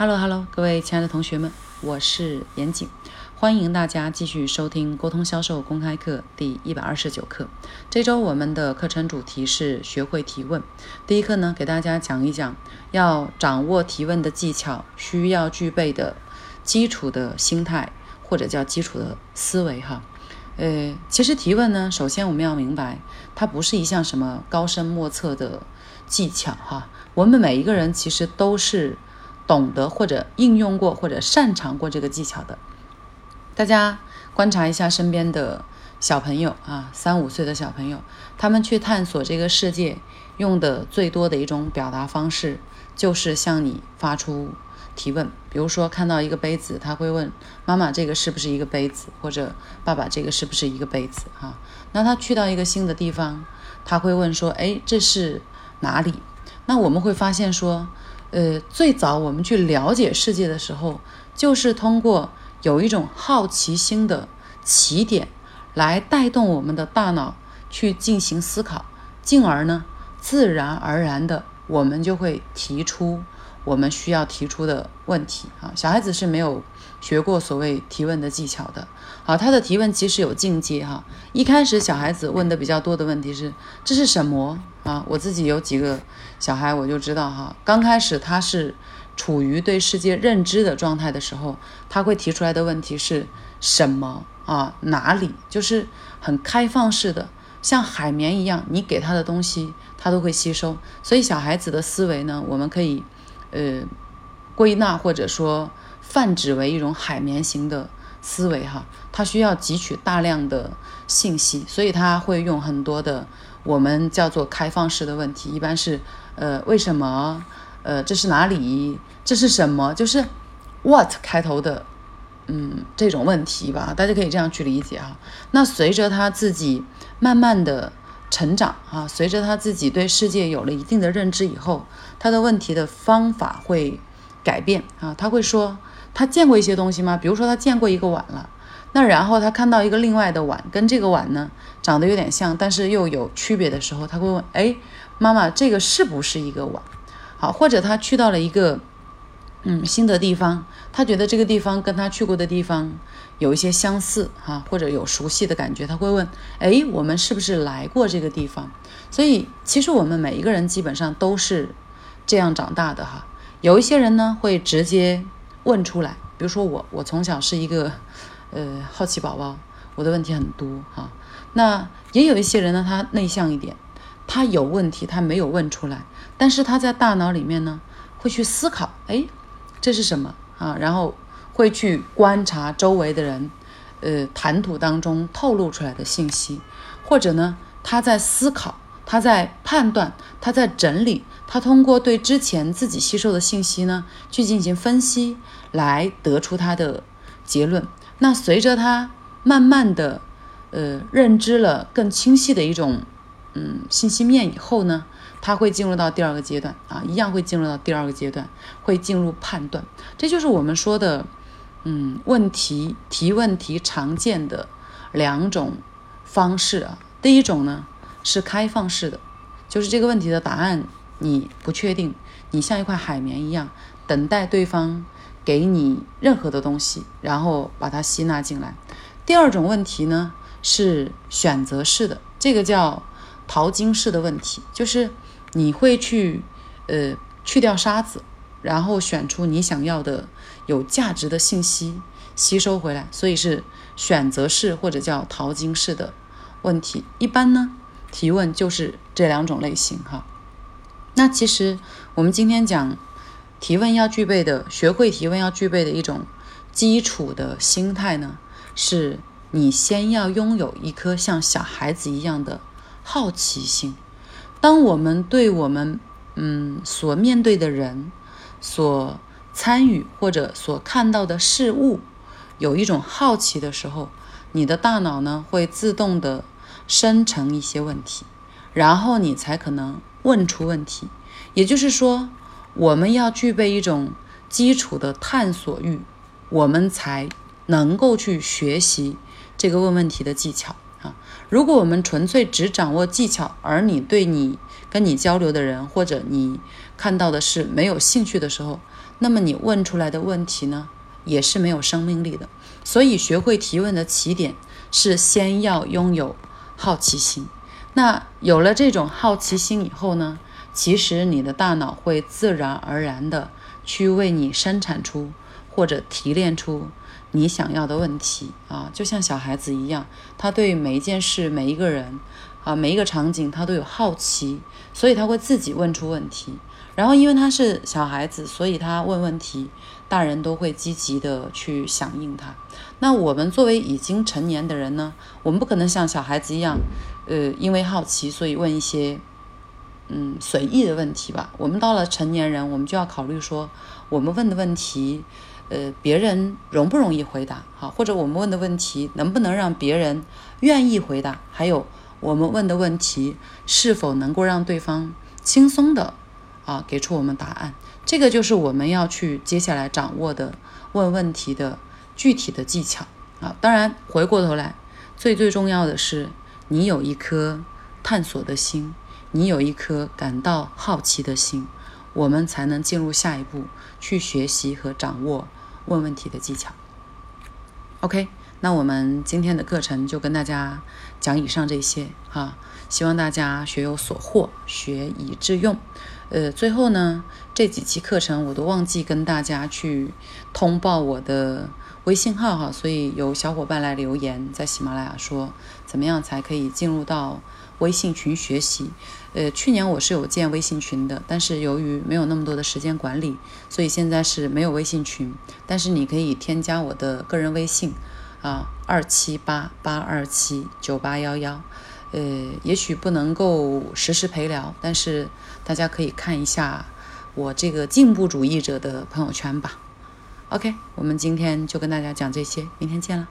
Hello Hello，各位亲爱的同学们，我是严谨，欢迎大家继续收听沟通销售公开课第一百二十九课。这周我们的课程主题是学会提问。第一课呢，给大家讲一讲要掌握提问的技巧，需要具备的基础的心态或者叫基础的思维哈。呃，其实提问呢，首先我们要明白，它不是一项什么高深莫测的技巧哈。我们每一个人其实都是。懂得或者应用过或者擅长过这个技巧的，大家观察一下身边的小朋友啊，三五岁的小朋友，他们去探索这个世界用的最多的一种表达方式，就是向你发出提问。比如说看到一个杯子，他会问妈妈：“这个是不是一个杯子？”或者“爸爸，这个是不是一个杯子？”啊，那他去到一个新的地方，他会问说：“哎，这是哪里？”那我们会发现说。呃，最早我们去了解世界的时候，就是通过有一种好奇心的起点，来带动我们的大脑去进行思考，进而呢，自然而然的，我们就会提出我们需要提出的问题啊。小孩子是没有学过所谓提问的技巧的，好，他的提问其实有境界哈。一开始小孩子问的比较多的问题是：这是什么？啊，我自己有几个小孩，我就知道哈。刚开始他是处于对世界认知的状态的时候，他会提出来的问题是什么啊？哪里？就是很开放式的，像海绵一样，你给他的东西，他都会吸收。所以小孩子的思维呢，我们可以呃归纳或者说泛指为一种海绵型的思维哈。他需要汲取大量的信息，所以他会用很多的。我们叫做开放式的问题，一般是，呃，为什么？呃，这是哪里？这是什么？就是 what 开头的，嗯，这种问题吧，大家可以这样去理解哈。那随着他自己慢慢的成长啊，随着他自己对世界有了一定的认知以后，他的问题的方法会改变啊。他会说，他见过一些东西吗？比如说他见过一个碗了。那然后他看到一个另外的碗，跟这个碗呢长得有点像，但是又有区别的时候，他会问：哎，妈妈，这个是不是一个碗？好，或者他去到了一个嗯新的地方，他觉得这个地方跟他去过的地方有一些相似哈，或者有熟悉的感觉，他会问：哎，我们是不是来过这个地方？所以其实我们每一个人基本上都是这样长大的哈。有一些人呢会直接问出来，比如说我，我从小是一个。呃，好奇宝宝，我的问题很多哈。那也有一些人呢，他内向一点，他有问题，他没有问出来，但是他在大脑里面呢，会去思考，哎，这是什么啊？然后会去观察周围的人，呃，谈吐当中透露出来的信息，或者呢，他在思考，他在判断，他在整理，他通过对之前自己吸收的信息呢，去进行分析，来得出他的结论。那随着他慢慢的，呃，认知了更清晰的一种，嗯，信息面以后呢，他会进入到第二个阶段啊，一样会进入到第二个阶段，会进入判断。这就是我们说的，嗯，问题提问题常见的两种方式啊。第一种呢是开放式的，就是这个问题的答案你不确定，你像一块海绵一样，等待对方。给你任何的东西，然后把它吸纳进来。第二种问题呢是选择式的，这个叫淘金式的问题，就是你会去呃去掉沙子，然后选出你想要的有价值的信息吸收回来，所以是选择式或者叫淘金式的问题。一般呢提问就是这两种类型哈。那其实我们今天讲。提问要具备的，学会提问要具备的一种基础的心态呢，是你先要拥有一颗像小孩子一样的好奇心。当我们对我们嗯所面对的人、所参与或者所看到的事物有一种好奇的时候，你的大脑呢会自动的生成一些问题，然后你才可能问出问题。也就是说。我们要具备一种基础的探索欲，我们才能够去学习这个问问题的技巧啊。如果我们纯粹只掌握技巧，而你对你跟你交流的人或者你看到的是没有兴趣的时候，那么你问出来的问题呢，也是没有生命力的。所以，学会提问的起点是先要拥有好奇心。那有了这种好奇心以后呢，其实你的大脑会自然而然的去为你生产出或者提炼出你想要的问题啊，就像小孩子一样，他对每一件事、每一个人啊、每一个场景，他都有好奇，所以他会自己问出问题。然后，因为他是小孩子，所以他问问题，大人都会积极的去响应他。那我们作为已经成年的人呢，我们不可能像小孩子一样，呃，因为好奇，所以问一些嗯随意的问题吧。我们到了成年人，我们就要考虑说，我们问的问题，呃，别人容不容易回答？好，或者我们问的问题能不能让别人愿意回答？还有，我们问的问题是否能够让对方轻松的？啊，给出我们答案，这个就是我们要去接下来掌握的问问题的具体的技巧啊。当然，回过头来，最最重要的是你有一颗探索的心，你有一颗感到好奇的心，我们才能进入下一步去学习和掌握问问题的技巧。OK，那我们今天的课程就跟大家讲以上这些哈，希望大家学有所获，学以致用。呃，最后呢，这几期课程我都忘记跟大家去通报我的微信号哈，所以有小伙伴来留言在喜马拉雅说，怎么样才可以进入到微信群学习？呃，去年我是有建微信群的，但是由于没有那么多的时间管理，所以现在是没有微信群。但是你可以添加我的个人微信啊，二七八八二七九八幺幺。呃，也许不能够实时陪聊，但是大家可以看一下我这个进步主义者的朋友圈吧。OK，我们今天就跟大家讲这些，明天见了。